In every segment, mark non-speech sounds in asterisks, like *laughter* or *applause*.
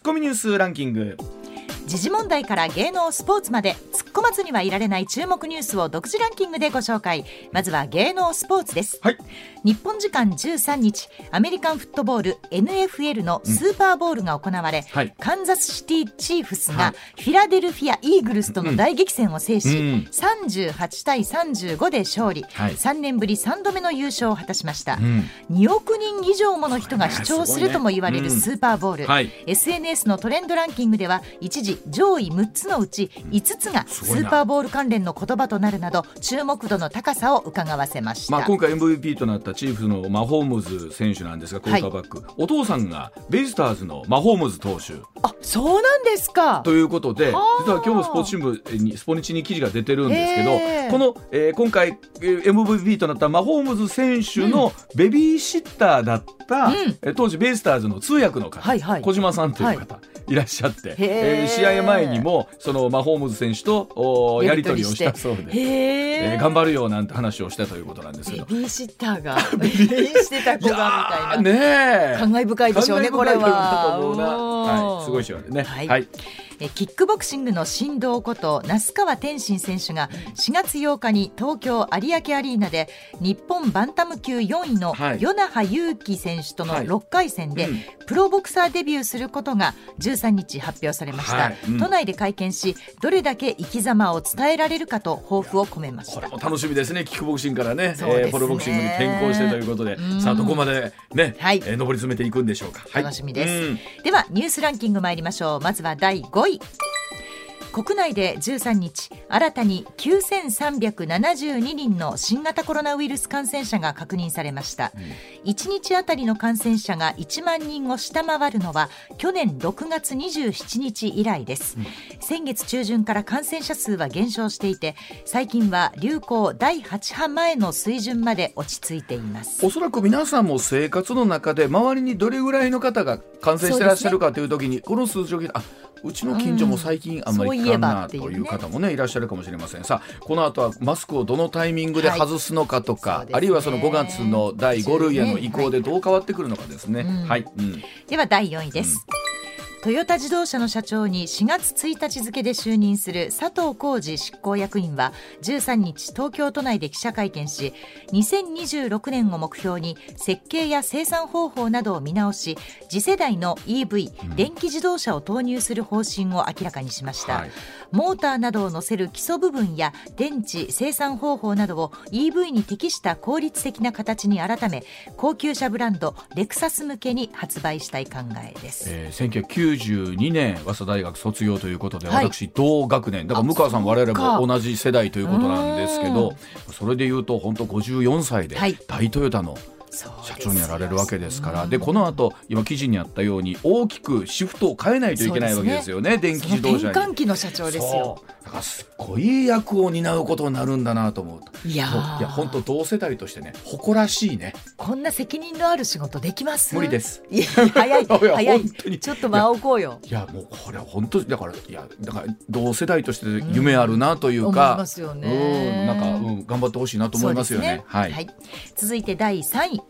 ッコミニュースランキング。時事問題から芸能スポーツまで突っ込まずにはいられない注目ニュースを独自ランキングでご紹介。まずは芸能スポーツです、はい。日本時間13日アメリカンフットボール NFL のスーパーボールが行われ、はい。カンザスシティチーフスはい。がフィラデルフィア・イーグルスとの大激戦を制し、うん。38対35で勝利、はい。3年ぶり3度目の優勝を果たしました、ん。2億人以上もの人が視聴するとも言われるスーパーボール、はい。SNS のトレンドランキングでは一時上位6つのうち5つがスーパーボール関連の言葉となるなど注目度の高さを伺わせました、まあ、今回 MVP となったチーフスのマホームズ選手なんですがクォーターバック、お父さんがベイスターズのマホームズ投手。あそうなんですか。ということで実は今日もスポーツ新聞にスポニチに記事が出てるんですけど、この、えー今回えー MVP となったマホームズ選手のベビーシッターだった、うん。えー当時ベイスターズの通訳の方、はいはい。小島さんという方、い、らっしゃって、えー試合前にもそのマホームズ選手とやり取りをしたそうで。へええー頑張るよなんて話をしたということなんですけベど。ビーシッターが *laughs* ベビーしてた子がみたいな。ねえ。感慨深いでしょうねこれは。はい、すごい試合でね。はいキックボクシングの神童こと那須川天心選手が4月8日に東京有明アリーナで日本バンタム級4位のはい。与那覇勇気選手とのはい。6回戦でうん。プロボクサーデビューすることが13日発表されました、はい。うん。都内で会見しどれだけ生き様を伝えられるかと抱負を込めました。これも楽しみですね、キックボクシングからね、ね。えープロボクシングに転向してということでう、ん。さあ、どこまでね、はい。えー上り詰めていくんでしょうか。はい。楽しみです。うん。ではニュースランキング参りましょう。まずは第5位い。国内で13日新たに9372人の新型コロナウイルス感染者が確認されました、1日あたりの感染者が1万人を下回るのは去年6月27日以来です、先月中旬から感染者数は減少していて最近は流行第8波前の水準まで落ち着いています。おそらく皆さんも生活の中で周りにどれぐらいの方が感染してらっしゃるかという時に、この数字を聞いてあうちの近所も最近あんまり聞かんなという方もねいらっしゃるかもしれません。さあこの後はマスクをどのタイミングで外すのかとか、はいね。あるいはその5月の第5類への移行でどう変わってくるのかですね。うん。はい、うん。では第4位です、トヨタ自動車の社長に4月1日付で就任する佐藤浩二執行役員は13日東京都内で記者会見し2026年を目標に設計や生産方法などを見直し次世代の EV、電気自動車を投入する方針を明らかにしました、はい。モーターなどを載せる基礎部分や電池生産方法などを EV に適した効率的な形に改め高級車ブランドレクサス向けに発売したい考えです。えー、1992年早稲田大学卒業ということで、はい。私同学年。だから向川さんあ我々も同じ世代ということなんですけうどそれでいうと本当54歳ではい。大トヨタの社長になられるわけですから。うんでこの後今記事にあったように大きくシフトを変えないといけないわけですよね。電気自動車に。換期の社長ですよ。だからすっごい役を担うことになるんだなと思うと。いやいや本当同世代としてね誇らしいね。こんな責任のある仕事できます？無理です。いや早い *laughs* 早い。ちょっと間を置こうよ。いやもうこれは本当だからいやだから同世代として夢あるなという思いか、ますよね。うんなんか、うん、頑張ってほしいなと思いますよね。そうですはい、続いて第3位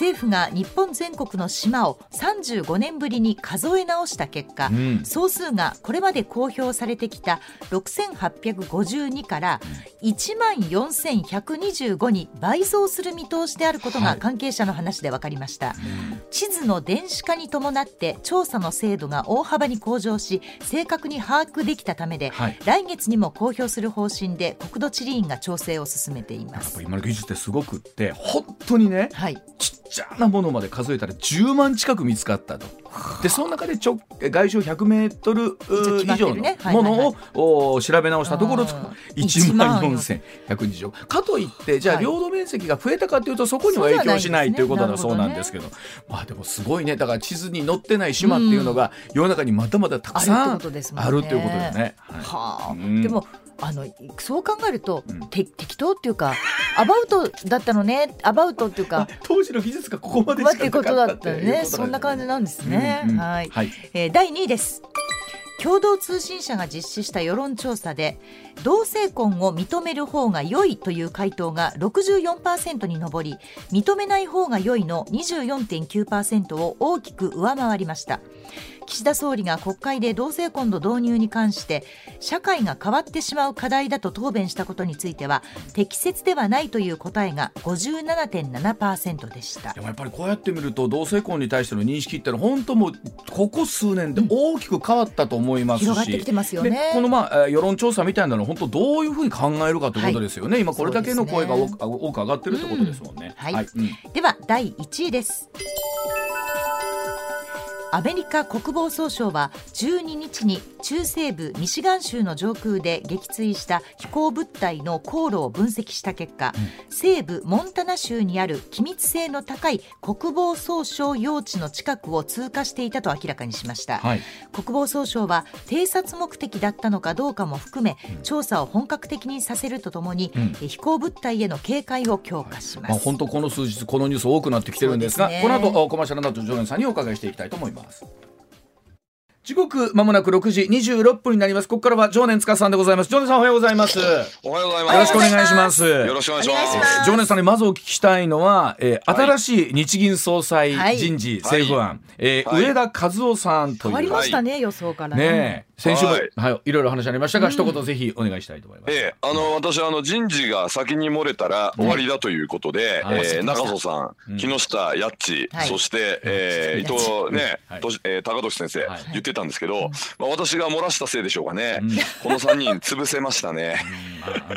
政府が日本全国の島を35年ぶりに数え直した結果、うん。総数がこれまで公表されてきた6852から1万4125に倍増する見通しであることはい。が関係者の話で分かりました、地図の電子化に伴って調査の精度が大幅に向上し正確に把握できたためで、はい。来月にも公表する方針で国土地理院が調整を進めています。やっぱり今の技術ってすごくって本当にねはい。ちっちゃなものまで数えたら10万近く見つかったと。でその中で直外周100メートル以上のものを、調べ直したところうん1万4120かといってじゃあはい。領土面積が増えたかというとそこには影響しないということだそうなんですけど。まあでもすごいね。だから地図に載ってない島っていうのが世の中にまだまだたくさんあるってこということですね。でもあのそう考えると、うん。て適当っていうかアバウトだったのねアバウトっていうか当時の技術がここまでまあしかなかってことだったっていうことったよねそんな感じなんですね、うんうんはい、はい。えー第2位です。共同通信社が実施した世論調査で同性婚を認める方が良いという回答が64%に上り認めない方が良いの24.9%を大きく上回りました。岸田総理が国会で同性婚の導入に関して社会が変わってしまう課題だと答弁したことについては適切ではないという答えが57.7%でした。でもやっぱりこうやって見ると同性婚に対しての認識ってのは本当もうここ数年で大きく変わったと思いますし、広がってきてますよね。このまあ世論調査みたいなの本当どういうふうに考えるかということですよね、はい、今これだけの声が多く,、上がってるってことですもんね、うん、はい、はい。うん、では第1位ですアメリカ国防総省は12日に中西部ミシガン州の上空で撃墜した飛行物体の航路を分析した結果、うん、西部モンタナ州にある機密性の高い国防総省用地の近くを通過していたと明らかにしました、はい、国防総省は偵察目的だったのかどうかも含め、うん、調査を本格的にさせるとともに、うん、飛行物体への警戒を強化します、まあ、本当この数日このニュース多くなってきてるんですが、ね、この後コマーシャルナット常連さんにお伺いしていきたいと思いますます。時刻まもなく6時26分になります。ここからは常年塚さんでございます。常年さんおはようございます。おはようございます。よろしくお願いします。よろしくお願いします。常年さんにまずお聞きしたいのは、えー、新しい日銀総裁人事、はい、政府案、はい、えーはい、上田和夫さんという。変わりましたね、予想からね。先週も、はい、はい、いろいろ話ありましたが、うん、一言ぜひお願いしたいと思います。ええあの私はあの人事が先に漏れたら終わりだということで、うん、えー、中曽さん、木下やっち、はい、そして、えー、伊藤ね、はい、えー、高俊先生、言ってたんですけど、まあ私が漏らしたせいでしょうかね。この三人潰せましたね。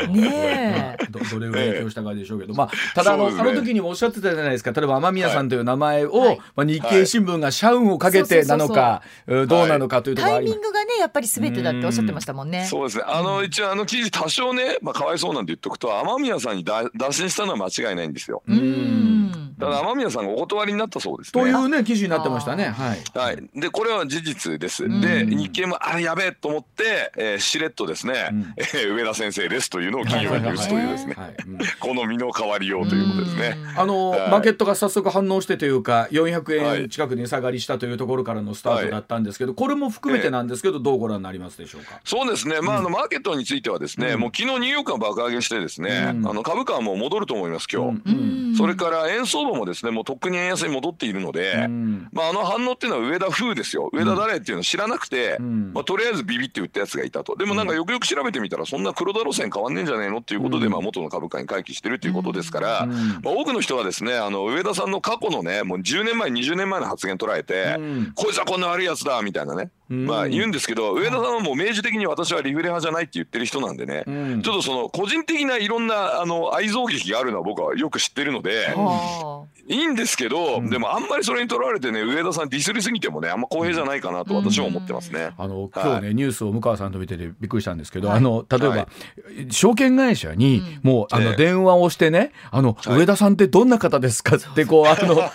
ねどどれぐらい影響したかでしょうけど、まあただあの、ね、あの時にもおっしゃってたじゃないですか。例えば雨宮さんという名前を、まあ日経新聞が社運をかけてなのか、どうなのかというところタイミングがねやっぱり全てだっておっしゃってましたもんね。そうですね。あの、一応あの記事多少ね、まあかわいそうなんて言っとくと、雨宮さんに打診したのは間違いないんですよ。うん。だから雨宮さんがお断りになったそうですね。というね記事になってましたね。はい。はい。でこれは事実です。で日経もあやべえと思って、えー、しれっとですね、うん、えー、上田先生ですというのを金曜日に打つというですね、*laughs* この身の代わりようということですね。あの、はい、マーケットが早速反応してというか400円近く値下がりしたというところからのスタートだったんですけど、はい、これも含めてなんですけど、どうご覧になりますでしょうか？そうですね。まああのマーケットについてはですね、もう昨日ニューヨークが爆上げしてですね、あの株価はもう戻ると思います今日。それから円相場もですね、もうとっくに円安に戻っているので、まああの反応っていうのは上田風ですよ。上田誰っていうのを知らなくて、まあとりあえずビビって売ったやつがいたと。でもなんかよくよく調べてみたらそんな黒田路線変わんねえんじゃねえのっていうことで、まあ元の株価に回帰してるっていうことですから、まあ多くの人はですね、あの上田さんの過去のね、もう10年前20年前の発言捉えて、こいつはこんな悪いやつだみたいなね。まあ言うんですけど、上田さんはもう明示的に私はリフレ派じゃないって言ってる人なんでね、ちょっとその個人的ないろんなあの愛憎劇があるのは僕はよく知ってるので、いいんですけど、でもあんまりそれにとらわれてね上田さんディスりすぎてもねあんま公平じゃないかなと私は思ってますね。あの今日ね、ニュースを向川さんと見ててびっくりしたんですけど、あの例えば、証券会社にもうあの電話をしてね、あの上田さんってどんな方ですかってこうあのあ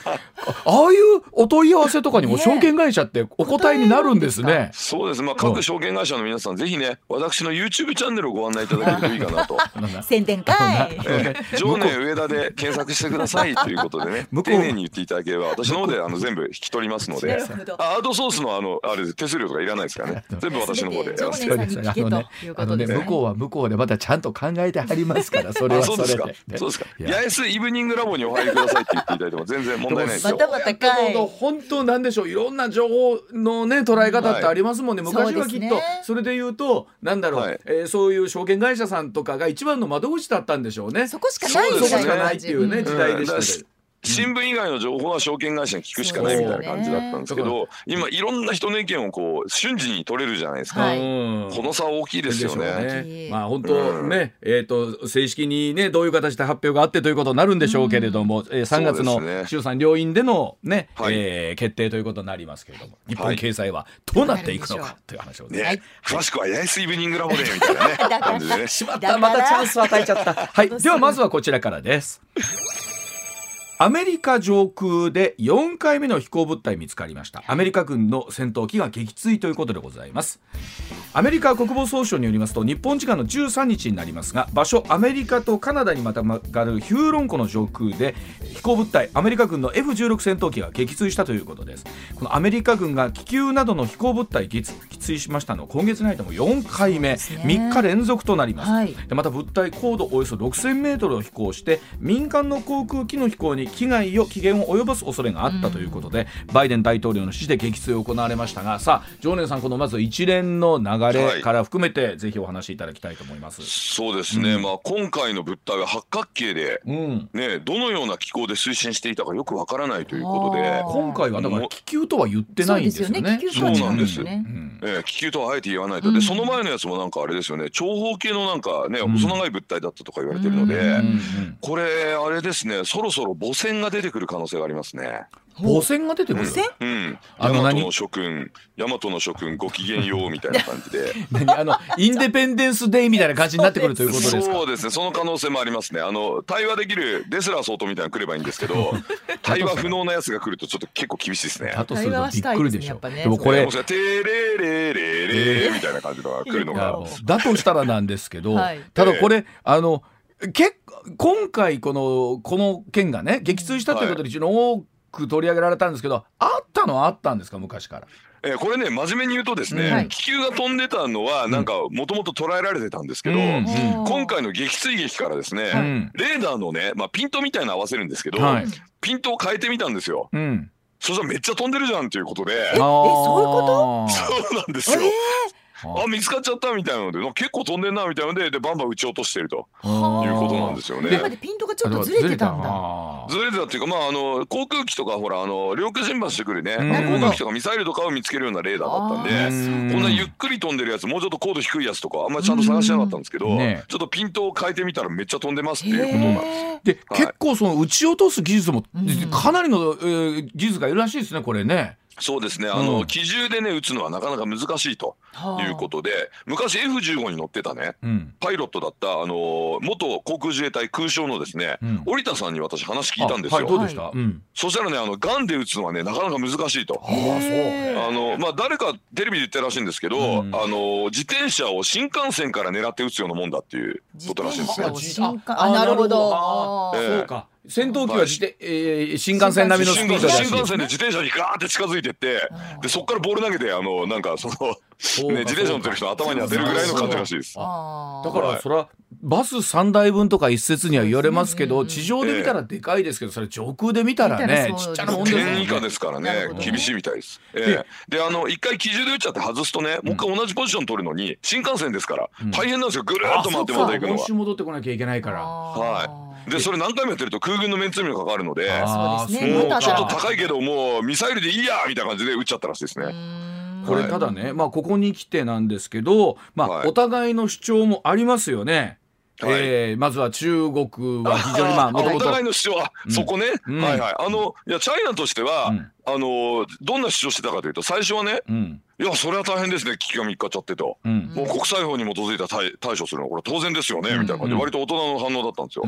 あいうお問い合わせとかにも証券会社ってお答えになるんですね。そうです。まあ各証券会社の皆さん、ぜひね、私の YouTube チャンネルをご案内いただけるといいかなと。*laughs* 宣伝会。*laughs* えー、*laughs* 常年上田で検索してくださいということでね、*laughs* 丁寧に言っていただければ、私の方であの全部引き取りますので、アートソースのあのあれ手数料とかいらないですからね。全部私の方でやらせていただきます。あのね、向こうは向こうでまたちゃんと考えてはりますから、それはそれで。そうですか。八重洲イブニングラボにお入りくださいって言っていただいても全然問題ないですよ。またまたかい。本当なんでしょう。いろんな情報のね捉え方ってありますもんね。昔はきっとそれで言うとなんだろう、はい、えー、そういう証券会社さんとかが一番の窓口だったんでしょうね。そこしかないそこしかないっていうね、時代でした。新聞以外の情報は証券会社に聞くしかないみたいな感じだったんですけど、今いろんな人の意見をこう瞬時に取れるじゃないですか、はい、この差大きいですよね。ねまあ本当ね、うん、えっ、ー、と正式にねどういう形で発表があってということになるんでしょうけれども、うん、えー、3月の衆参両院でのね、はい、えー、決定ということになりますけれども、日本経済はどうなっていくのかという話をね。ね詳しくは八重洲イブニングラボでみたいなね感じでね。しまったまたチャンスを与えちゃった。はい、ではまずはこちらからです。アメリカ上空で4回目の飛行物体見つかりました。アメリカ軍の戦闘機が撃墜ということでございます。アメリカ国防総省によりますと日本時間の13日になりますが場所アメリカとカナダにまたがるヒューロン湖の上空で飛行物体アメリカ軍の F16 戦闘機が撃墜したということです。このアメリカ軍が気球などの飛行物体撃墜墜しましたの今月に入っても4回目、ね、3日連続となります、はい、でまた物体高度およそ6000メートルを飛行して民間の航空機の飛行に危害を危険を及ぼす恐れがあったということで、うん、バイデン大統領の指示で撃墜を行われましたがさあ常念さんこのまず一連の流れから含めて、はい、ぜひお話しいただきたいと思います。そうですね、うん、まあ今回の物体は八角形で、うん、ねどのような機構で推進していたかよくわからないということで。今回はだから気球とは言ってないんですよね。そうなんです、ね。えー、気球とはあえて言わないと。でその前のやつもなんかあれですよね。長方形のなんかね細長い物体だったとか言われてるので、これあれですね。そろそろ母船が出てくる可能性がありますね。母船が出てくる？うん。あのの諸君、大和の諸君ごきげんようみたいな感じで。*laughs* 何？あのインデペンデンスデイみたいな感じになってくるということですか？そうですね。その可能性もありますね。あの対話できるデスラー総統みたいな来ればいいんですけど、*laughs* 対話不能なやつが来るとちょっと結構厳しいですね。だとするとびっくりでしょ。でもこれテレレレレみたいな感じのが来るのが。だとしたらなんですけど、ただこれあの結今回このこの件がね撃墜したということで一応多く取り上げられたんですけどあったのはあったんですか昔から？えー、これね真面目に言うとですね、はい、気球が飛んでたのはなんかもともと捉えられてたんですけど、うん、今回の撃墜劇からですね、うん、レーダーのね、まあ、ピントみたいな合わせるんですけど、はい、ピントを変えてみたんですよ。うん。そしたらめっちゃ飛んでるじゃんっていうことで。え、そういうこと？そうなんですよ。えーあ見つかっちゃったみたいなので結構飛んでんなみたいなのででバンバン撃ち落としていると。いうことなんですよね。でピントがちょっとずれてたんだ。ずれてたっていうかまああの航空機とかほらあの領空侵犯してくるね航空機とかミサイルとかを見つけるようなレーダーだったんでこんなゆっくり飛んでるやつもうちょっと高度低いやつとかあんまりちゃんと探してなかったんですけど、ね、ちょっとピントを変えてみたらめっちゃ飛んでますっていうことなんです。で、はい、結構その撃ち落とす技術もかなりの、えー、技術がいるらしいですねこれね。そうですね。あの、うん、機銃でね撃つのはなかなか難しいということで、はあ、昔 F15 に乗ってたね、うん、パイロットだったあの元航空自衛隊空将のですね、うん、織田さんに私話聞いたんですよ。はい、どうでした、そしたらねあのガンで撃つのはねなかなか難しいと。あのまあ誰かテレビで言ってるらしいんですけど、あの自転車を新幹線から狙って撃つようなもんだっていうことらしいんですね。あなるほど。えー、そうか。戦闘機は自転、えー、新幹線並みのスピードで新幹線で自転車にガーって近づいてってでそこからボール投げてあのなんかそのね自転車乗ってる人の頭に当てるぐらいの感じらしいです。だからそれはバス3台分とか一説には言われますけど地上で見たらでかいですけどそれ上空で見たらねちっちゃなもんですね。点以下ですからね厳しいみたいです。えー、であの一回機銃で撃っちゃって外すとねもう一回同じポジション取るのに新幹線ですから大変なんですよ。ぐるっと回ってまた行くのは。戻ってこなきゃいけないから。はい。でそれ何回もやってると空軍のメンツにも関わるのでもうちょっと高いけどもうミサイルでいいやみたいな感じで撃っちゃったらしいですね。これただね、まあここに来てなんですけど、まあお互いの主張もありますよね。はい、えー、まずは中国は *laughs* 非常にまあお互いの主張は、そこね、うん、はいはい。あのいやチャイナとしては、うん、あのどんな主張してたかというと最初はね、うん、いやそれは大変ですね。危機が3日っちゃってと、もう国際法に基づいた対対処するの。はこれ当然ですよね、みたいな感じで。割と大人の反応だったんですよ。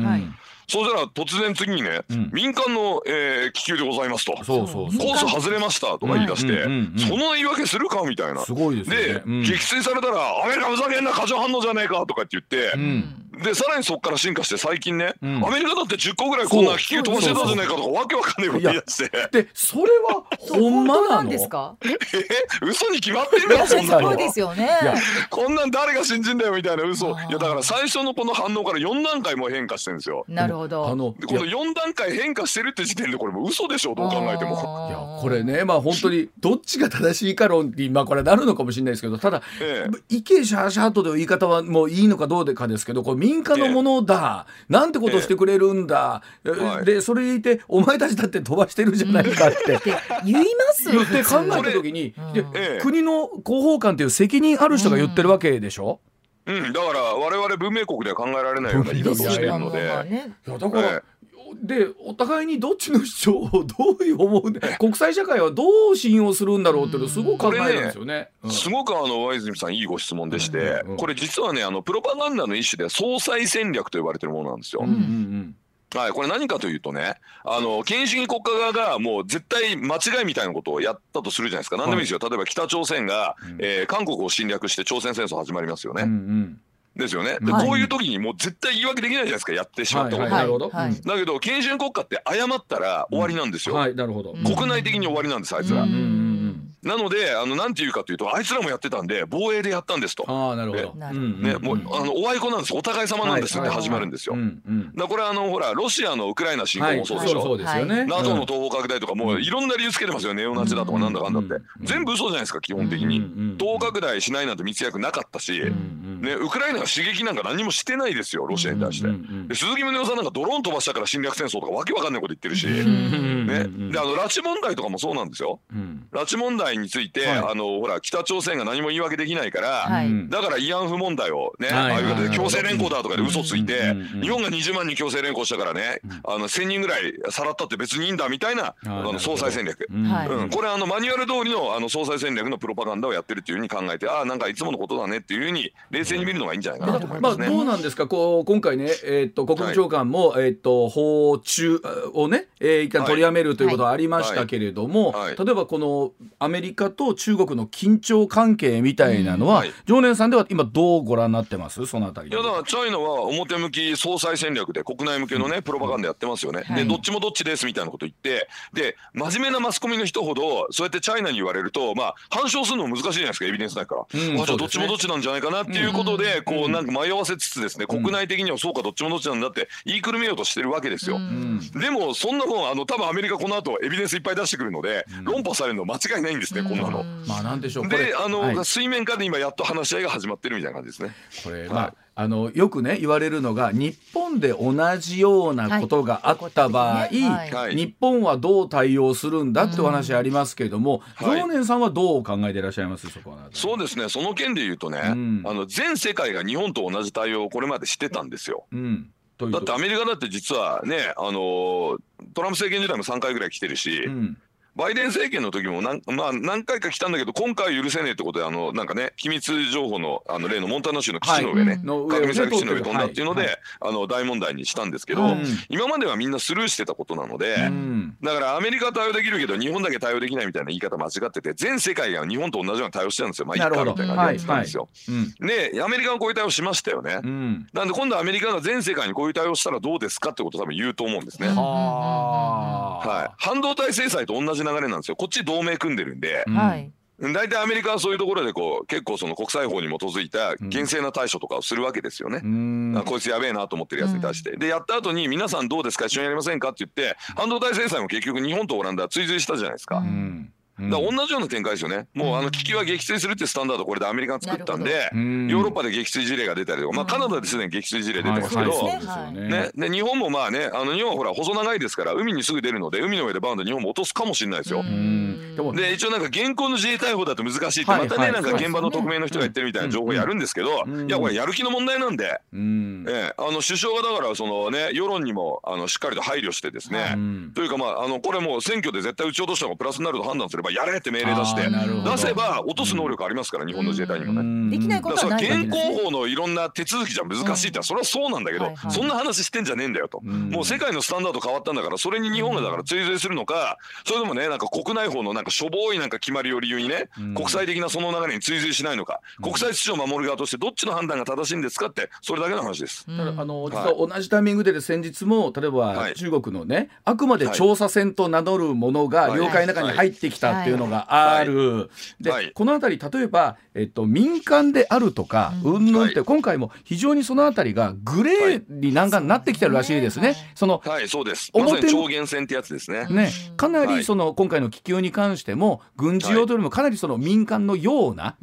そうしたら突然次にね、民間の、えー、気球でございますと。そうそうコース外れましたとか言い出して、その言い訳するかみたいな。すごいです、ね、で、撃墜されたらアメリカふざけんな過剰反応じゃねえかとかって言って、でさらにそこから進化して最近ね、アメリカだって10個ぐらいこんな気球飛ばしてたじゃねえかとかわけわかんないこと言い出して。でそれはほんまなんですか？え嘘に決まってるよそんなの。ですよね。こんなん誰が信じんだよみたいな嘘。いやだから最初のこの反応から4段階も変化してるんですよ。なるほどあのこの4段階変化してるって時点でこれも嘘でしょどう考えても。いやこれねまあ本当にどっちが正しいか論って今これなるのかもしれないですけどただ、ええ、イケシャーシャーとで言い方はもういいのかどうかですけどこれ民間のものだ、ええ、なんてことしてくれるんだ、ええ、でそれ言ってお前たちだって飛ばしてるじゃないかって、*laughs* 言います言って考えた時に、国の広報官っていう責任ある人が言ってるわけでしょ、うん、だから我々文明国では考えられないような言い方をしてるので。いやだから、でお互いにどっちの主張をどういう思う国際社会はどう信用するんだろうっていうのすごく考えるんですよね。ねうん、すごくあの大泉さんいいご質問でして、うんうん、これ実はねあのプロパガンダの一種で総裁戦略と呼ばれてるものなんですよ。うんうんうんはい、これ何かというとね、あの、権威主義国家側がもう絶対間違いみたいなことをやったとするじゃないですか。何でもいいですよ。例えば北朝鮮が、うん、えー、韓国を侵略して朝鮮戦争始まりますよね。うんうん。ですよね、で、はい、こういう時にもう絶対言い訳できないじゃないですかやってしまったこと、はいはい、だけど権威主義国家って謝ったら終わりなんですよ、はいなるほど。国内的に終わりなんですあいつら。なのであのなんていうかというとあいつらもやってたんで防衛でやったんですと。あなるほど。ね、もうあのおあいこなんですお互い様なんですって始まるんですよ。だこれあのほらロシアのウクライナ侵攻もそうでしょ。そうですよね。NATO の東方拡大とかもういろんな理由つけてますよ。ネオナチだとかなんだかんだって。全部嘘じゃないですか基本的に。東方拡大しないなんて密約なかったし、ねウクライナが刺激なんか何もしてないですよロシアに対して。で鈴木宗男さんなんかドローン飛ばしたから侵略戦争とかわけわかんないこと言ってるし、ね。であの拉致問題とかもそうなんですよ。拉致問題についてあのほら北朝鮮が何も言い訳できないから、だから慰安婦問題をね、ああいう形で強制連行だとかで嘘ついて、日本が20万人強制連行したからね、あの1000人ぐらいさらったって別にいいんだみたいなあの総裁戦略、うん。これあのマニュアル通りのあの総裁戦略のプロパガンダをやってるっていうふうに考えてああなんかいつものことだねっていうふうに冷静に見るのがいいんじゃないかなと思いますね。まあ、どうなんですか？こう今回ね、えー、っと国務長官も、えー、っと訪中をね、えー、一旦取りやめるということはありましたけれども、例えばこのアメリカと中国の緊張関係みたいなのは、常連さんでは今どうご覧になってます？そのあたりいやだからチャイナは表向き総裁戦略で国内向けのねプロパガンダやってますよね、でどっちもどっちですみたいなこと言ってで真面目なマスコミの人ほどそうやってチャイナに言われるとまあ反証するのも難しいじゃないですかエビデンスないから、うん、あじゃあどっちもどっちなんじゃないかなっていうことで、こうなんか迷わせつつですね、国内的にはそうかどっちもどっちなんだって言いくるめようとしてるわけですよ、でもそんなもんあの多分アメリカこの後エビデンスいっぱい出してくるので、論破されるの間違いないんですね、こんなの。まあなんでしょうであの、はい、水面下で今やっと話し合いが始まってるみたいな感じですね。これ、まああのよくね言われるのが日本で同じようなことがあった場合、はい。はい、日本はどう対応するんだってお話ありますけれども、うん、常念さんはどう考えていらっしゃいます？そこはそうですねその件で言うとね、うん、あの全世界が日本と同じ対応をこれまでしてたんですよ。うん。だってアメリカだって実はねあのトランプ政権時代も3回ぐらい来てるし、うん、バイデン政権の時も何,、まあ、何回か来たんだけど今回は許せねえってことであのなんかね機密情報のあの例のモンタナ州の基地の上ね、はい、核ミサイル基地の上飛んだっていうので、はい。はい、あの大問題にしたんですけど、うん、今まではみんなスルーしてたことなので、うん、だからアメリカ対応できるけど日本だけ対応できないみたいな言い方間違ってて全世界が日本と同じような対応してたんですよ。まあいいかみたいな感じなんですよ。でアメリカはこういう対応しましたよね。うん、なんで今度アメリカが全世界にこういう対応したらどうですかってことを多分言うと思うんですね。はい、半導体制裁と同じ流れなんですよ。こっち同盟組んでるんで、はい。大体アメリカはそういうところでこう結構その国際法に基づいた厳正な対処とかをするわけですよね。うん、こいつやべえなと思ってるやつに対して。でやった後に皆さんどうですか？一緒にやりませんか？って言って半導体制裁も結局日本とオランダは追随したじゃないですか。うん。だ同じような展開ですよね。もうあの危機は撃墜するってスタンダードこれでアメリカが作ったんで、ヨーロッパで撃墜事例が出たりとか、まあカナダですでに撃墜事例出てますけど、ね、で日本もまあね、あの日本はほら細長いですから海にすぐ出るので海の上でバウンド日本も落とすかもしれないですよ。で一応なんか現行の自衛隊法だと難しいってまたねなんか現場の匿名の人が言ってるみたいな情報やるんですけど、いやこれやる気の問題なんで、えあの首相がだからそのね世論にもあのしっかりと配慮してですね、というかまああのこれもう選挙で絶対撃ち落とした方がプラスになると判断すればやれって命令出して出せば落とす能力ありますから日本の自衛隊にもね。できないことはない現行法のいろんな手続きじゃ難しいってそれはそうなんだけど、そんな話してんじゃねえんだよと、もう世界のスタンダード変わったんだからそれに日本がだから追随するのかそれでもねなんか国内法のなんかしょぼいなんか決まりを理由にね、国際的なその流れに追随しないのか、国際秩序を守る側としてどっちの判断が正しいんですかってそれだけの話です。あの実は同じタイミングで先日も例えば中国のね、あくまで調査船と名乗るものが領海の中に入ってきたっていうのがある。で、はい、この辺り例えば、えっと、民間であるとかうん。ぬんって、今回も非常にその辺りがグレーになんかなってきてるらしいですね。そのはい。そうです。表超限戦ってやつですね。ねかなりその、今回の気球に関しても軍事用というよりもかなりその民間のような、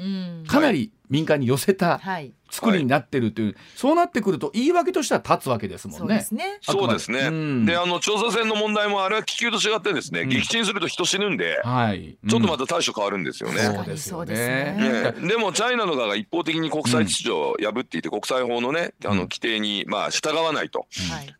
かなり民間に寄せた、はい作りになってるという、はい、そうなってくると言い訳としては立つわけですもんね。そうですね。で、ね。うん、あの調査船の問題もあれは気球と違ってですね、うん、撃沈すると人死ぬんで、はい、ちょっとまた対処変わるんですよね。そうですよね。ね。でもチャイナの側が一方的に国際秩序を破っていて、国際法のねあの規定にまあ従わないと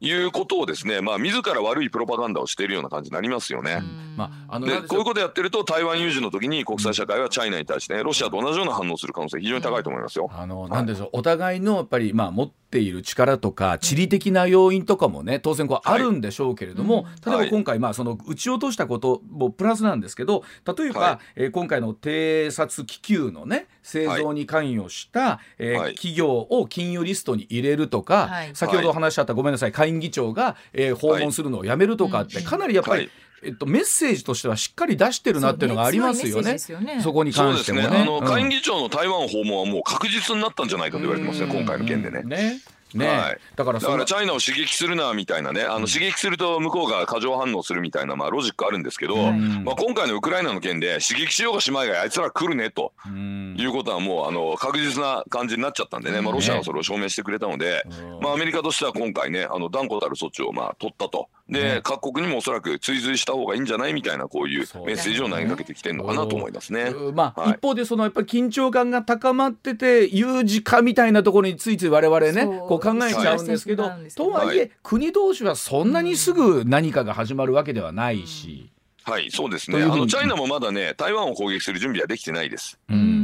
い。うことをですね、まあ自ら悪いプロパガンダをしているような感じになりますよね。まああのでこういうことやってると台湾有事の時に国際社会はチャイナに対してねロシアと同じような反応する可能性非常に高いと思いますよ。あのなんでしょうお互いのやっぱりまあ持っている力とか地理的な要因とかもね当然こうあるんでしょうけれども、例えば今回まあその撃ち落としたこともプラスなんですけど例えば、はえ今回の偵察気球のね製造に関与した、え企業を金融リストに入れるとか、先ほど話し合ったごめんなさい下院議長が、え訪問するのをやめるとかってかなりやっぱり、えっと、メッセージとしてはしっかり出してるなっていうのがありますよね。ね。そこに関してもね。ね。あの、下院議長の台湾訪問はもう確実になったんじゃないかと言われてますね、今回の件でね。ね。ね、はい、だからだからチャイナを刺激するなみたいなねあの刺激すると向こうが過剰反応するみたいな、まあ、ロジックあるんですけど、うん、まあ、今回のウクライナの件で刺激しようがしまいがあいつら来るねと、うん、いうことはもうあの確実な感じになっちゃったんでね、まあ、ロシアはそれを証明してくれたので、まあ、アメリカとしては今回ねあの断固たる措置をまあ取ったと。で、ね、各国にもおそらく追随した方がいいんじゃないみたいなこういうメッセージを投げかけてきてるのかなと思いますね。まあ、はい、一方でそのやっぱり緊張感が高まってて有事かみたいなところについつい我々ねこう考えちゃうんですけど、とはいえ、はい、国同士はそんなにすぐ何かが始まるわけではないし。はい、そうですね。あのチャイナもまだね、台湾を攻撃する準備はできてないです。うん。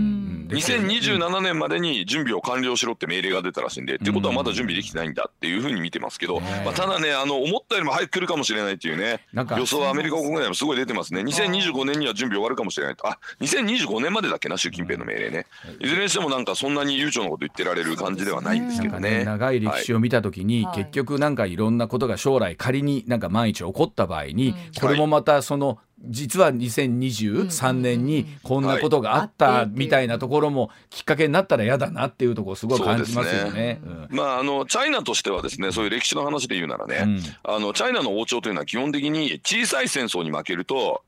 2027年までに準備を完了しろって命令が出たらしいんで、っていうことはまだ準備できてないんだっていうふうに見てますけど、まあ、ただね、あの思ったよりも早く来るかもしれないっていうね、予想はアメリカ国内でもすごい出てますね、2025年には準備終わるかもしれないと、あ2025年までだっけな、習近平の命令ね、い。ずれにしてもなんかそんなに悠長なこと言ってられる感じではないんですけどね。長い歴史を見たときに、結局なんかいろんなことが将来仮になんか万一起こった場合に、これもまたその実は2023年にこんなことがあったみたいなところもきっかけになったら嫌だなっていうところすごい感じますよね。ねうん、まああのチャイナとしてはですねそういう歴史の話で言うならね、うん、あのチャイナの王朝というのは基本的に小さい戦争に負けると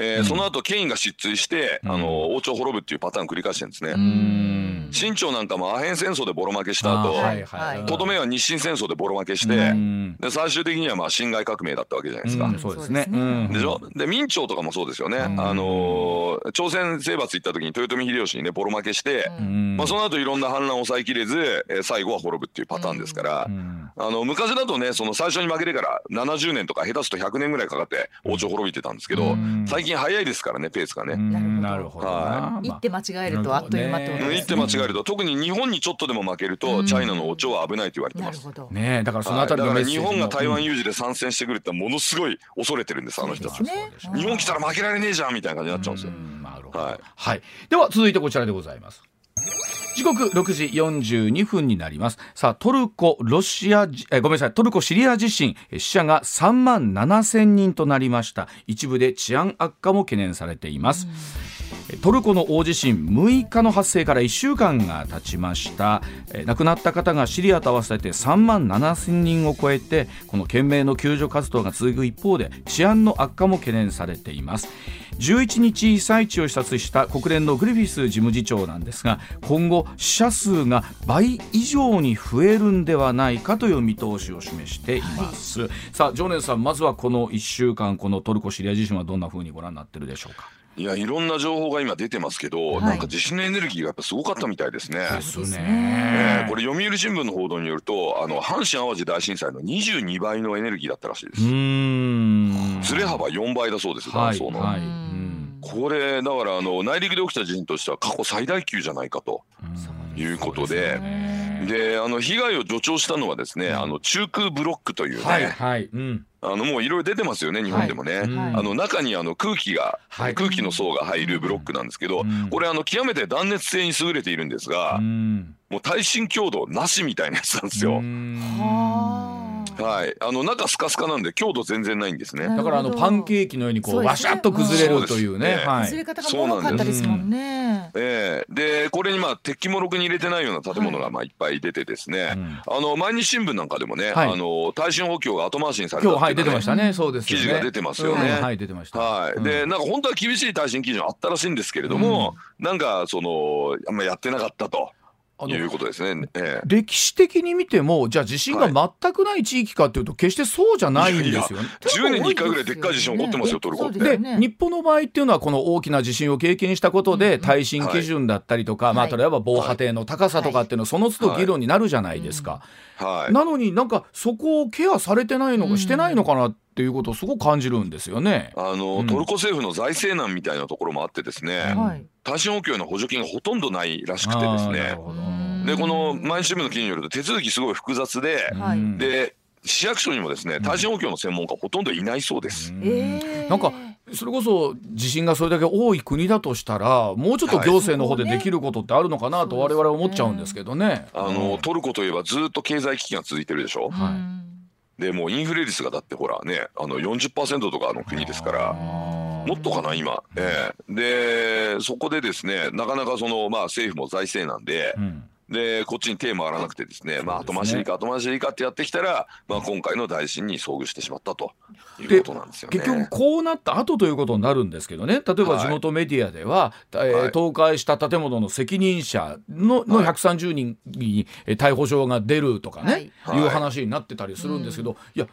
えー、うん、その後権威が失墜して、あの王朝滅ぶっていうパターン繰り返してるんですね。清朝なんかもアヘン戦争でボロ負けした後、とどめは日清戦争でボロ負けして、で最終的にはまあ辛亥革命だったわけじゃないですか。そうですね。でしょ？で明朝とかもそうですよね。あの朝鮮征伐行った時に豊臣秀吉にねボロ負けして、まあその後いろんな反乱を抑えきれず、え最後は滅ぶっていうパターンですから、あの昔だとねその最初に負けてから70年とか下手すと100年ぐらいかかって王朝滅びてたんですけど、最近早いですからねペースがね。なるほど。はい。一手間違えるとあっという間ってこと一手間違えると特に日本にちょっとでも負けると、チャイナの王朝は危ないと言われてます。ねだからそのあたりの、はい、日本が台湾有事で参戦してくるってものすごい恐れてるんですあの人たち、ね、日本来たら負けられねえじゃんみたいな感じになっちゃうんですよ。はい、はい、では続いてこちらでございます。時刻6時42分になります。さあトルコロシアえごめんなさい。トルコシリア地震。死者が3万7千人となりました。一部で治安悪化も懸念されています、トルコの大地震6日の発生から1週間が経ちました。亡くなった方がシリアと合わせて3万7000人を超えてこの懸命の救助活動が続く一方で治安の悪化も懸念されています。11日被災地を視察した国連のグリフィス事務次長なんですが今後死者数が倍以上に増えるんではないかという見通しを示しています、はい、さあ常念さんまずはこの1週間このトルコシリア地震はどんなふうにご覧になってるでしょうか？いやいろんな情報が今出てますけど、はい、なんか地震のエネルギーがやっぱすごかったみたいですね。ですね、えー、これ読売新聞の報道によるとあの阪神・淡路大震災の22倍のエネルギーだったらしいです。ずれ幅4倍だそうです断層の。はい、これだからあの内陸で起きた地震としては過去最大級じゃないかということで。であの被害を助長したのはですね、あの中空ブロックというね、はいはいうん、あのもういろいろ出てますよね日本でもね、はい、あの中にあの空気が、はい、空気の層が入るブロックなんですけど、うん、これあの極めて断熱性に優れているんですが、うん、もう耐震強度なしみたいなやつなんですよ。はい、あの中スカスカなんで強度全然ないんですね。だからあのパンケーキのようにこうわしゃっと崩れるというね。崩れ方が多かったですもんね。ええ。でこれにまあ鉄器もろくに入れてないような建物がまあいっぱい出てですね、あの毎日新聞なんかでもね、あの耐震補強が後回しにされたはい出てましたね。そうです記事が出てますよね。はい出てました。はい。でなんか本当は厳しい耐震基準あったらしいんですけれども、なんかそのあんまやってなかったと。いうことですね、ええ、歴史的に見てもじゃあ地震が全くない地域かというと決してそうじゃないんですよね。いや10年に1回ぐらいでっかい地震起こってますよ、トルコって。で、日本の場合っていうのはこの大きな地震を経験したことで耐震基準だったりとか、はい、まあ例えば防波堤の高さとかっていうのその都度議論になるじゃないですか。はい、なのになんかそこをケアされてないのかしてないのかなっていうことをすごく感じるんですよね。あの、うん、トルコ政府の財政難みたいなところもあってですね、はい、耐震補強の補助金がほとんどないらしくてですね。でこの毎日新聞の記事によると手続きすごい複雑で、はい、で市役所にもですね耐震補強の専門家ほとんどいないそうです。なんかそれこそ地震がそれだけ多い国だとしたらもうちょっと行政の方でできることってあるのかなと我々は思っちゃうんですけどね。あのトルコといえばずっと経済危機が続いてるでしょ？はいでもうインフレ率がだってほらねあの40%とかの国ですから。もっとかな今、ええ、でそこでですねなかなかその、まあ、政府も財政なんで、うん、でこっちに手回らなくてですね、まあ、後回しにか後回しにかってやってきたら、まあ、今回の大震に遭遇してしまったということなんですよね。結局こうなった後ということになるんですけどね。例えば地元メディアでは、はい、えー、倒壊した建物の責任者のの130人に逮捕状が出るとかね、はい、い。う話になってたりするんですけど、いや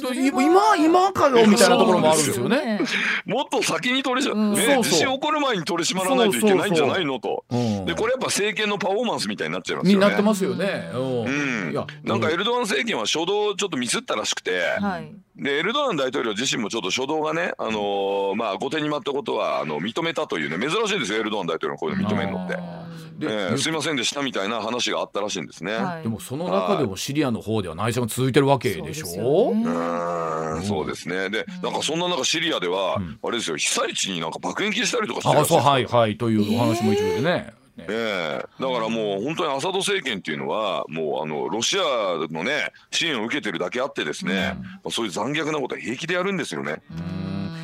今今かよみたいなところもあるんですよね。もっと先に取り締ま、ね、地震起こる前に取り締まらないといけないんじゃないのと。でこれやっぱ政権のパフォーマンスみたいになっちゃいますよね。なってますよね。うん。なんかエルドアン政権は初動ちょっとミスったらしくて。はい。でエルドアン大統領自身もちょっと初動がね、あのー、まあ、後手に回ったことはあの認めたというね珍しいですよエルドアン大統領こういうの認めるのって。えー、すいませんでしたみたいな話があったらしいんですね、はい、でもその中でもシリアの方では内戦が続いてるわけでしょ？うそうですね。でなんかそんな中シリアでは、うん、あれですよ被災地になんか爆撃したりとかしてるあそうはいはいというお話も一部でね、ええ。だからもう本当にアサド政権っていうのはもうあのロシアのね支援を受けてるだけあってですね、うん、そういう残虐なことは平気でやるんですよね。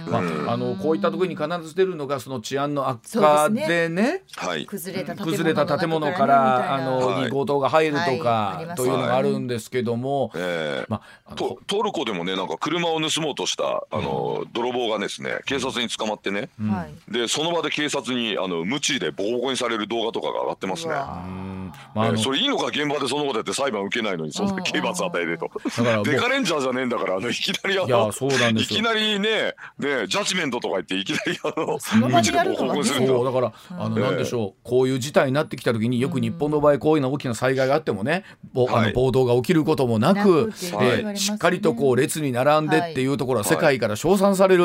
まあ、あのこういった時に必ず出るのがその治安の悪化でね、はい、崩れた建物からあの、に強盗が入るとか、というのがあるんですけども、えまあ、トトルコでもねなんか車を盗もうとしたあの、泥棒がですね警察に捕まってね、でその場で警察にあの無知でボコボコにされる動画とかが上がってますね。まあ、それいいのか現場でそのことやって裁判受けないのにそんな刑罰与えると。だからデカレンジャーじゃねえんだからあのいきなりあのいきなりねねジャッジメントとか言っていきなりあの無知でボコボコにするだからあのなんでしょう。こういう事態になってきた時によく日本の場合こういうの大きな災害があってもね、ぼあの暴動が起きることもなく、はしっかりとこう列に並んでっていうところは世界から称賛される、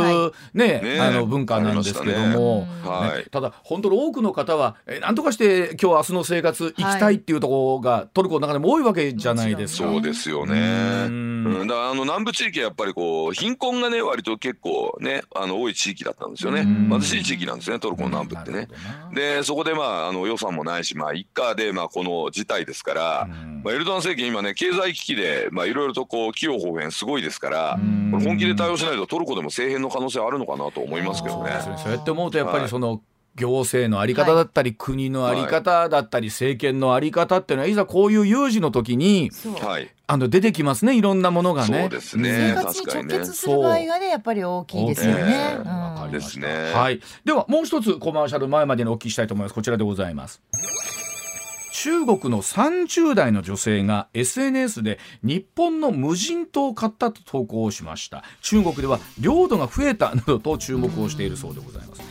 ねあの文化なんですけども、ねただ本当に多くの方はえなんとかして今日明日の生活生きたいっていうところがトルコの中でも多いわけじゃないですか。そうですよね。うん、だからあの南部地域はやっぱりこう貧困がね割と結構ねあの多い地域だったんですよね。貧しい地域なんですねトルコの南部ってね。でそこでまああの予算もないしまあ一家でまあこの事態ですから、まあ、エルドアン政権今ね経済危機でまあいろいろとこう器用方変すごいですから、これ本気で対応しないとトルコでも政変の可能性あるのかなと思いますけどね。そうやって思うとやっぱりその、はい行政の在り方だったり、はい、国の在り方だったり、政権の在り方っていうのはいざこういう有事の時に、はい、あの出てきますねいろんなものがね。そうですね。生活に直結する場合がねやっぱり大きいですよね。うん、ですね。はい。ではもう一つコマーシャル前までにお聞きしたいと思います。こちらでございます。中国の30代の女性が SNS で日本の無人島を買ったと投稿をしました。中国では領土が増えたなどと注目をしているそうでございます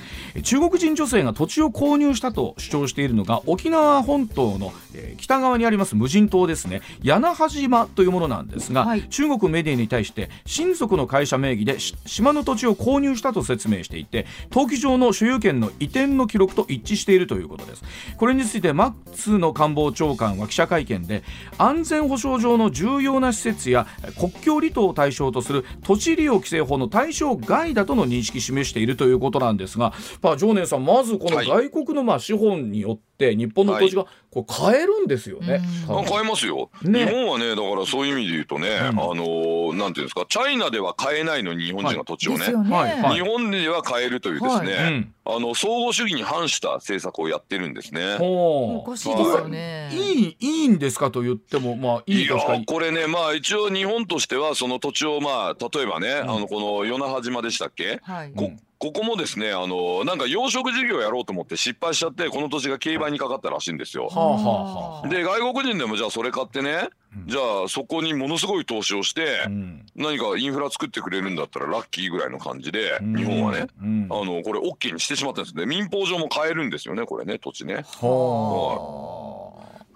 中国人女性が土地を購入したと主張しているのが沖縄本島の、え北側にあります無人島ですね。屋那覇島というものなんですが、はい、中国メディアに対して親族の会社名義で島の土地を購入したと説明していて登記上の所有権の移転の記録と一致しているということです。これについて松野官房長官は記者会見で安全保障上の重要な施設や国境離島を対象とする土地利用規制法の対象外だとの認識を示しているということなんですが、まあ、常念さんまずこの外国のまあ資本によって日本の土地がこれ買えるんですよね。はい、買えますよ、ね、日本はねだからそういう意味で言うとね、うん、あのなんていうんですかチャイナでは買えないのに日本人が土地をね。はい、日本では買えるというですね、はい、あの総合主義に反した政策をやってるんですね。おかしいですよね。いいいいんですかと言ってもまあいいとしかこれねまあ一応日本としてはその土地をまあ例えばね、うん、あのこの与那覇島でしたっけ、はい、こここもですねあのなんか養殖事業やろうと思って失敗しちゃってこの土地が競売にかかったらしいんですよ。で外国人でもじゃあそれ買ってね、うん、じゃあそこにものすごい投資をして、うん、何かインフラ作ってくれるんだったらラッキーぐらいの感じで、うん、日本はね、あのこれ OK にしてしまったんですね。民法上も買えるんですよねこれね土地ね。はあ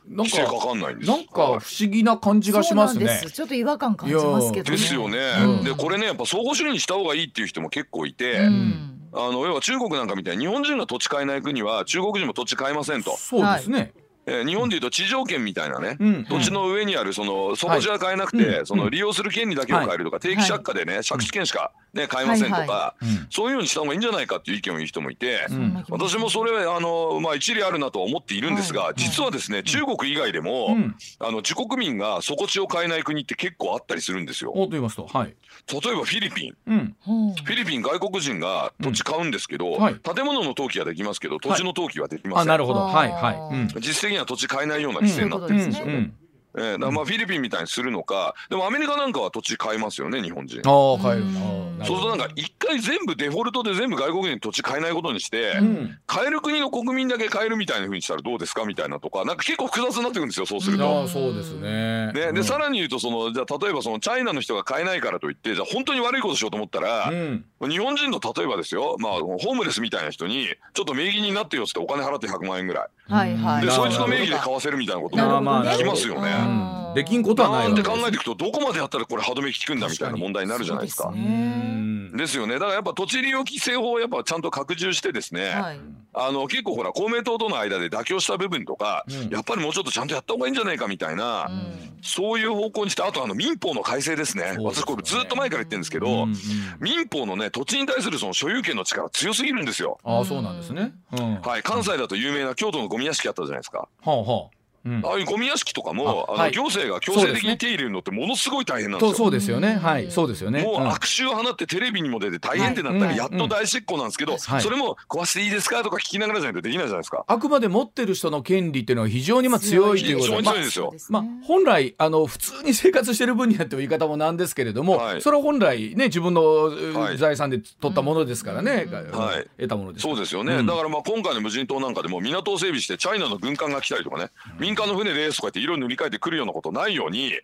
なんかかかんないんです。なんか不思議な感じがしますね。ちょっと違和感感じますけど、ね、ですよね。うん、でこれねやっぱ総合主義にした方がいいっていう人も結構いて。うん。あの要は中国なんかみたいに日本人が土地買えない国は中国人も土地買えませんと。そうですね。えー、日本でいうと地上権みたいなね、うん、土地の上にあるそのそこじゃ買えなくて、はい、その利用する権利だけを買えるとか、はい、定期借家でね、借地権しかね、買えませんとか、はいはい、そういうようにした方がいいんじゃないかっていう意見を言う人もいて、うん、私もそれあの、まあ、一理あるなとは思っているんですが、はい、実はですね、うん、中国以外でも、うん、あの自国民が底地を買えない国って結構あったりするんですよ。と言いますと、はい、例えばフィリピン、フィリピン外国人が土地買うんですけど、はい、建物の登記はできますけど土地の登記はできません。なるほど、はいはい、実質的には土地買えないような規制になってるんですよ。ね。えー、だまあフィリピンみたいにするのかでもアメリカなんかは土地買えますよね日本人。ああ買えるそうするとなんか一回全部デフォルトで全部外国人に土地買えないことにして、うん、買える国の国民だけ買えるみたいなふうにしたらどうですかみたいなとかなんか結構複雑になってくるんですよそうすると。あそうですね。ね、でさらに言うとそのじゃあ例えばそのチャイナの人が買えないからといってじゃあ本当に悪いことしようと思ったら、うん、日本人の例えばですよまあホームレスみたいな人にちょっと名義になってよってお金払って100万円ぐらい。はいはい、でそいつの名義で買わせるみたいなこともできますよね。できんことはないなんて考えていくとどこまでやったらこれ歯止め効くんだみたいな問題になるじゃないですか。ですよね。だからやっぱ土地利用規制法をやっぱちゃんと拡充してですね、はい、あの結構ほら公明党との間で妥協した部分とか、うん、やっぱりもうちょっとちゃんとやった方がいいんじゃないかみたいな、うん、そういう方向にしてあとあの民法の改正ですね、ね、私これずっと前から言ってるんですけど、うんうん、民法のね土地に対するその所有権の力強すぎるんですよ。あそうなんですね、はい、関西だと有名な京都のゴミ屋敷あったじゃないですか。はあはあう、ああいうゴミ屋敷とかもあの行政が強制的に手入れるのってものすごい大変なんですよ。そうですよね。はい、そうですよね。もう悪臭を放ってテレビにも出て大変ってなったらやっと大執行なんですけど、それも壊していいですかとか聞きながらじゃないとできないじゃないですか。あくまで持ってる人の権利っていうのは非常にまあ強いということで、強い。ですよ。まあ本来あの普通に生活してる分にはって言い方もなんですけれども、それは本来ね自分の財産で取ったものですからね、はい、得たものです。そうですよね。だからまあ今回の無人島なんかでも港を整備してチャイナの軍艦が来たりとかね、民間の船ですとかって色塗り替えてくるようなことないように、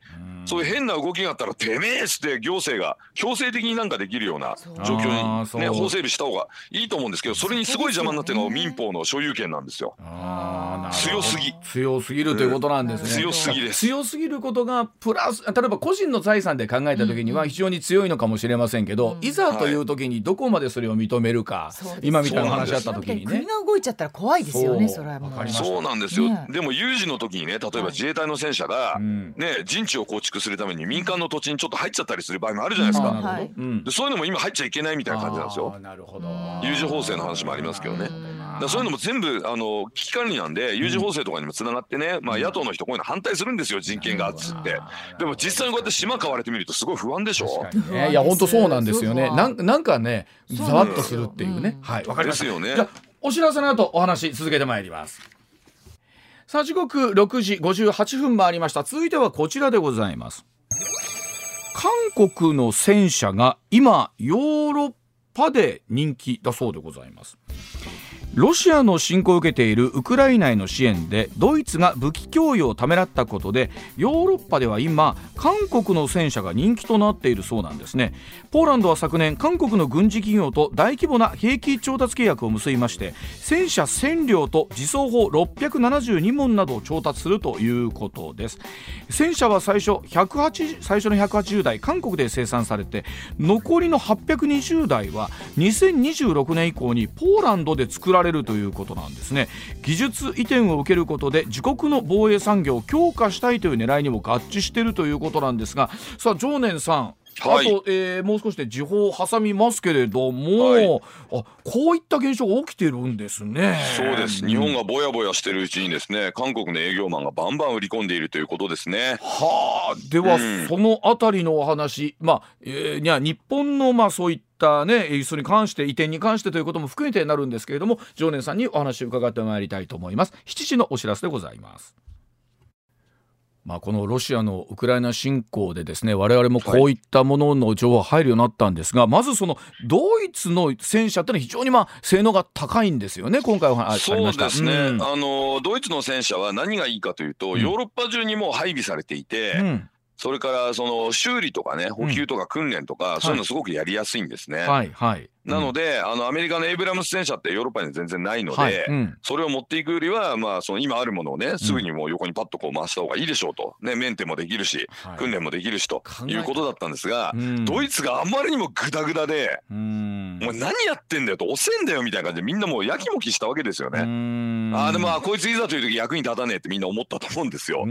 そういう変な動きがあったらてめえって行政が強制的になんかできるような状況に、ね、法整備した方がいいと思うんですけどそれにすごい邪魔になってるのが民法の所有権なんですよ。強すぎ。強すぎるということなんですね。強すぎです。強すぎることがプラス例えば個人の財産で考えた時には非常に強いのかもしれませんけど、いざという時にどこまでそれを認めるか、今みたいな話あった時にね。国が動いちゃったら怖いですよ。ねそれはもう。そうなんですよ、でも有事の時にね例えば自衛隊の戦車が、ね陣地を構築するために民間の土地にちょっと入っちゃったりする場合もあるじゃないですか、はい、でそういうのも今入っちゃいけないみたいな感じなんですよ。なるほど。有事法制の話もありますけどね。だそういうのも全部あの危機管理なんで有事法制とかにもつながってね、まあ、野党の人こういうの反対するんですよ人権がっつって。でも実際にこうやって島買われてみるとすごい不安でしょ、ね、いや本当そうなんですよね。なんなんかねざわっとするっていうね、はい。わかりますよね。お知らせの後お話続けてまいりますさあ時刻6時58分回りました。続いてはこちらでございます。韓国の戦車が今ヨーロッパで人気だそうでございます。ロシアの侵攻を受けているウクライナへの支援でドイツが武器供与をためらったことでヨーロッパでは今韓国の戦車が人気となっているそうなんですね。ポーランドは昨年韓国の軍事企業と大規模な兵器調達契約を結びまして戦車1000両と自走砲672門などを調達するということです。戦車は最初180最初の180台韓国で生産されて残りの820台は2026年以降にポーランドで作られれるということなんですね。技術移転を受けることで自国の防衛産業を強化したいという狙いにも合致しているということなんですがさあ常念さんはい、あと、えー、もう少しで時報を挟みますけれども、はい、あこういった現象が起きてるんですね。そうです。日本がぼやぼやしてるうちにですね、韓国の営業マンがバンバン売り込んでいるということですね。はあ、では、うん、そのあたりのお話、まあ、えー、いや日本のまあそういったね輸出に関して移転に関してということも含めてなるんですけれども常念さんにお話を伺ってまいりたいと思います。7時のお知らせでございますまあ、このロシアのウクライナ侵攻でですね我々もこうい。ったものの情報が入るようになったんですが、はい、まずそのドイツの戦車ってのは非常にまあ性能が高いんですよね今回は。そうですね、うん、あのドイツの戦車は何がいいかというと、うん、ヨーロッパ中にも配備されていて、うん。それからその修理とかね補給とか訓練とか、そういうのすごくやりやすいんですね。はいはいなので、あのアメリカのエイブラムス戦車ってヨーロッパに全然ないので、はい。うん、それを持っていくよりは、まあ、その今あるものをね、すぐにもう横にパッとこう回した方がいいでしょうと、ね、メンテもできるし、はい、訓練もできるしということだったんですが、ドイツがあんまりにもぐだぐだで、もう何やってんだよと、遅えんだよみたいな感じで、みんなもうやきもきしたわけですよね。ああ、でも、こいついざという時役に立たねえってみんな思ったと思うんですよ。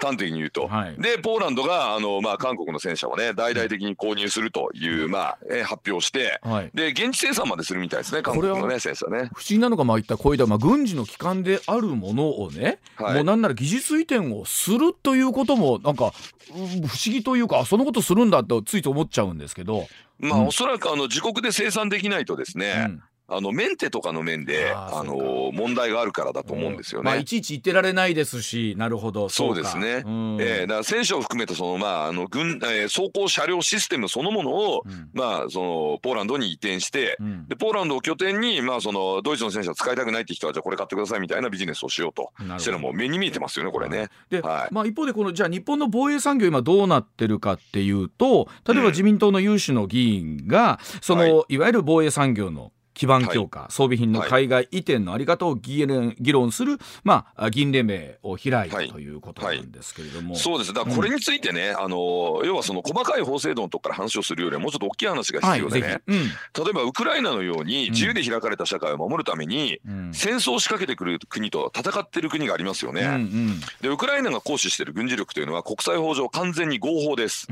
端的に言うと。はい、で、ポーランドが、あの、まあ、韓国の戦車をね、大々的に購入するという、まあ、え発表して、はい、で、現地生産までするみたいですね、韓国のね、戦車ね。不思議なのが、まあ、いったこういった、まあ、軍事の機関であるものをね、はい、もうなんなら技術移転をするということも、なんか、不思議というか、そのことするんだとついと思っちゃうんですけど。まあ、うん、おそらくあの自国で生産できないとですね、うんあのメンテとかの面であの問題があるからだと思うんですよね。まあ、いちいち言ってられないですしなるほど。そうですね。うん、えー、だから戦車を含めたその、まあ、あの軍、えー、装甲車両システムそのものを、うん、まあ、そのポーランドに移転して、うん、でポーランドを拠点に、まあ、そのドイツの戦車使いたくないって人はじゃあこれ買ってくださいみたいなビジネスをしようとしてるのも目に見えてますよねこれね。で、はい、まあ、一方でこのじゃあ日本の防衛産業今どうなってるかっていうと例えば自民党の有志の議員が、その、はい、いわゆる防衛産業の基盤強化、はい、装備品の海外移転のあり方を議論する、まあ、議員連盟を開いたということなんですけれども、はい、そうです。だこれについてね、うん、あの要はその細かい法制度のとこから話をするよりはもうちょっと大きい話が必要でね、うん、例えばウクライナのように自由で開かれた社会を守るために、戦争を仕掛けてくる国と戦ってる国がありますよね、うんうん、でウクライナが行使している軍事力というのは国際法上完全に合法です、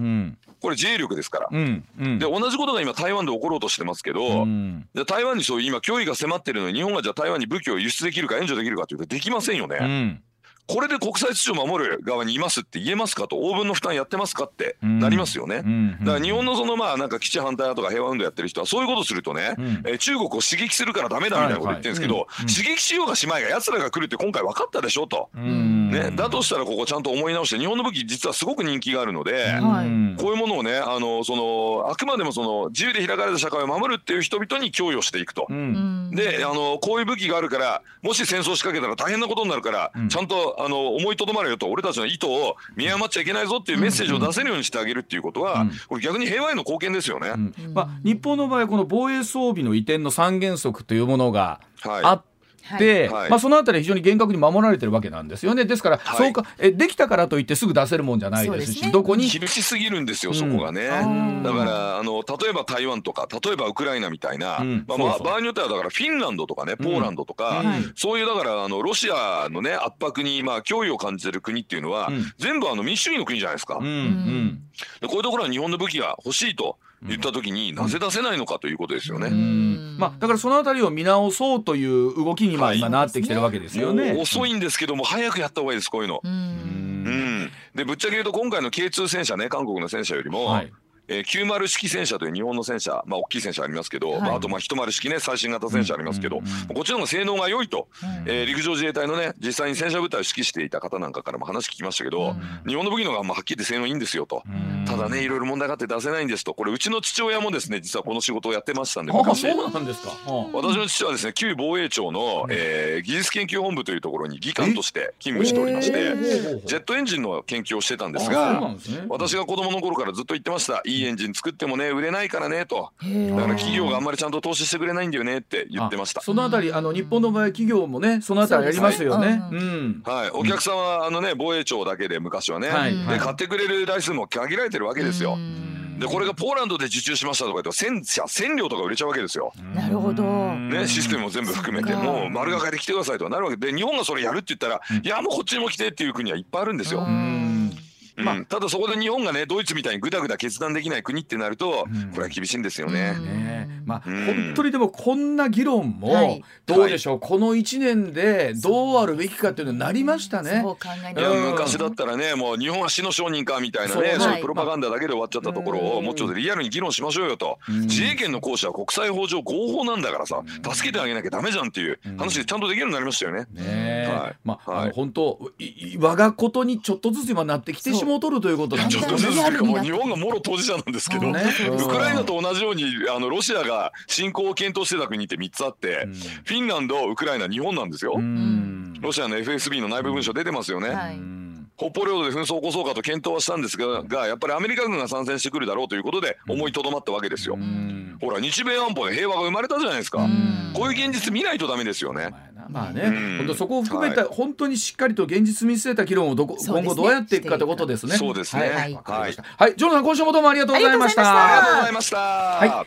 これ自衛力ですから、で同じことが今台湾で起ころうとしてますけど、で台湾湾にそういう今脅威が迫ってるのに日本がじゃあ台湾に武器を輸出できるか援助できるかというとできませんよね。うんこれで国際秩序を守る側にいますって言えますかと応分の負担やってますかってなりますよね、だから日本のそのまあなんか基地反対だとか平和運動やってる人はそういうことするとね、うん、え中国を刺激するからダメだみたいなこと言ってるんですけど、刺激しようがしまいが奴らが来るって今回分かったでしょと、ね、だとしたらここちゃんと思い直して日本の武器実はすごく人気があるので、こういうものをねあのそのあくまでもその自由で開かれた社会を守るっていう人々に供与していくと、であのこういう武器があるからもし戦争仕掛けたら大変なことになるから、ちゃんとあの思いとどまれよと俺たちの意図を見誤っちゃいけないぞっていうメッセージを出せるようにしてあげるっていうことは、これ逆に平和への貢献ですよね。まあ、日本の場合この防衛装備の移転の三原則というものがあって、で、はい、まあ、そのあたり非常に厳格に守られてるわけなんですよね。ですから、はい、そうかえできたからといってすぐ出せるもんじゃないですし、ね、どこに厳しすぎるんですよ、そこがね、だからあの例えば台湾とか例えばウクライナみたいな、うん、まあ、まあ、場合によってはだからフィンランドとかねポーランドとか、うん、そういうだからあのロシアのね圧迫にまあ脅威を感じてる国っていうのは、うん、全部あの民主主義の国じゃないですか、うん、でこういうところは日本の武器が欲しいと。言った時になぜ出せないのかということですよね。まあ、だからそのあたりを見直そうという動きに今なってきてるわけですよね。遅いんですけども早くやった方がいいですこういうの。うん。でぶっちゃけ言うと今回の K2 戦車ね韓国の戦車よりも、はい、えー、90式戦車という日本の戦車、まあ、大きい戦車ありますけど、はい、まあ、あとまあ10式ね最新型戦車ありますけど、うんうんうん、こっちの方が性能が良いと、うん、えー、陸上自衛隊のね実際に戦車部隊を指揮していた方なんかからも話聞きましたけど、うん、日本の武器の方がまあはっきり言って性能いいんですよと、うん、ただねいろいろ問題があって出せないんですと。これうちの父親もですね実はこの仕事をやってましたんで昔。そうなんですか、私の父はですね旧防衛庁の、えー、技術研究本部というところに技官として勤務しておりまして、ジェットエンジンの研究をしてたんですが、ね、私が子供の頃からずっと言ってましたいいエンジン作ってもねね売れないからねと。だから企業があんまりちゃんと投資してくれないんだよねって言ってました。そのあたりあの日本の場合企業もねそのあたりやりますよね、うん、はい、お客さんはあのね防衛庁だけで昔はね、で買ってくれる台数も限られてるわけですよ。でこれがポーランドで受注しましたとか言うと戦車1000両とか売れちゃうわけですよ。なるほど。ねシステムも全部含めてもう丸がかりで来てくださいとなるわけで日本がそれやるって言ったら、いやもうこっちにも来てっていう国はいっぱいあるんですよ。まあ、ただそこで日本がねドイツみたいにぐだぐだ決断できない国ってなると、これは厳しいんですよね。ねまあ、本当にでもこんな議論もどうでしょう、はい、この1年でどうあるべきかっていうのになりましたね。いや昔だったらねもう日本は死の商人かみたいなねそういうプロパガンダだけで終わっちゃったところをもうちょっとリアルに議論しましょうよと。自衛権の行使は国際法上合法なんだからさ助けてあげなきゃダメじゃんっていう話でちゃんとできるようになりましたよね。ねはい、まあ、本当我がことにちょっとずつ今なってきてしもうとるとい。うことなんですね。日本がもろ当事者なんですけど、ね、ウクライナと同じようにあのロシアが侵攻を検討してた国って3つあって、フィンランドウクライナ日本なんですよ。ロシアの FSB の内部文書出てますよね。北方領土で紛争を起こそうかと検討はしたんですががやっぱりアメリカ軍が参戦してくるだろうということで思いとどまったわけですよ。ほら日米安保で平和が生まれたじゃないですか。こういう現実見ないとダメですよね。まあね、本当そこを含めた、本当にしっかりと現実見据えた議論をどこ、今後どうやっていくかということですね。そうですね。はい、はい、はい、ジョナさん今週もどうもありがとうございました。ありがとうございました。はい。